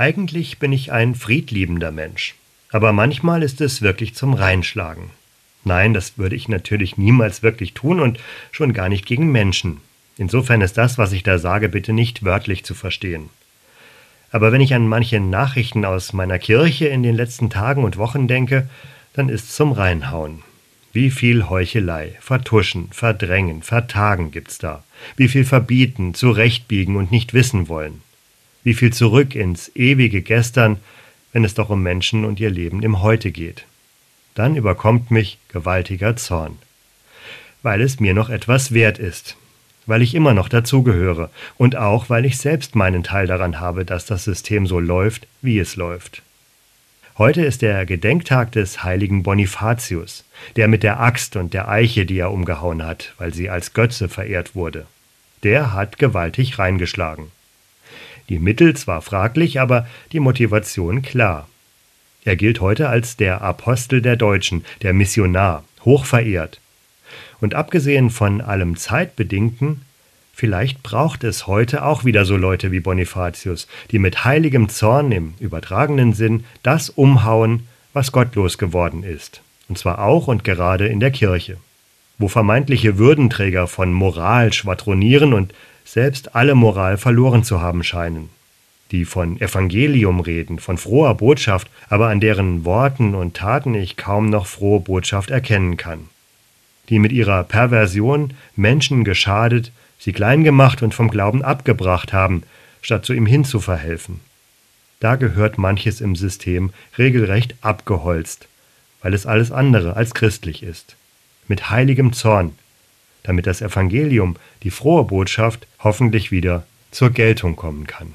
Eigentlich bin ich ein friedliebender Mensch, aber manchmal ist es wirklich zum Reinschlagen. Nein, das würde ich natürlich niemals wirklich tun und schon gar nicht gegen Menschen. Insofern ist das, was ich da sage, bitte nicht wörtlich zu verstehen. Aber wenn ich an manche Nachrichten aus meiner Kirche in den letzten Tagen und Wochen denke, dann ist zum Reinhauen. Wie viel Heuchelei, Vertuschen, Verdrängen, Vertagen gibt's da. Wie viel verbieten, zurechtbiegen und nicht wissen wollen. Wie viel zurück ins ewige Gestern, wenn es doch um Menschen und ihr Leben im Heute geht. Dann überkommt mich gewaltiger Zorn. Weil es mir noch etwas wert ist. Weil ich immer noch dazugehöre und auch weil ich selbst meinen Teil daran habe, dass das System so läuft, wie es läuft. Heute ist der Gedenktag des heiligen Bonifatius, der mit der Axt und der Eiche, die er umgehauen hat, weil sie als Götze verehrt wurde. Der hat gewaltig reingeschlagen. Die Mittel zwar fraglich, aber die Motivation klar. Er gilt heute als der Apostel der Deutschen, der Missionar, hoch verehrt. Und abgesehen von allem Zeitbedingten Vielleicht braucht es heute auch wieder so Leute wie Bonifatius, die mit heiligem Zorn im übertragenen Sinn das umhauen, was gottlos geworden ist, und zwar auch und gerade in der Kirche, wo vermeintliche Würdenträger von Moral schwadronieren und selbst alle Moral verloren zu haben scheinen, die von Evangelium reden, von froher Botschaft, aber an deren Worten und Taten ich kaum noch frohe Botschaft erkennen kann, die mit ihrer Perversion Menschen geschadet, sie klein gemacht und vom Glauben abgebracht haben, statt zu ihm hinzuverhelfen. Da gehört manches im System regelrecht abgeholzt, weil es alles andere als christlich ist. Mit heiligem Zorn, damit das Evangelium, die frohe Botschaft, hoffentlich wieder zur Geltung kommen kann.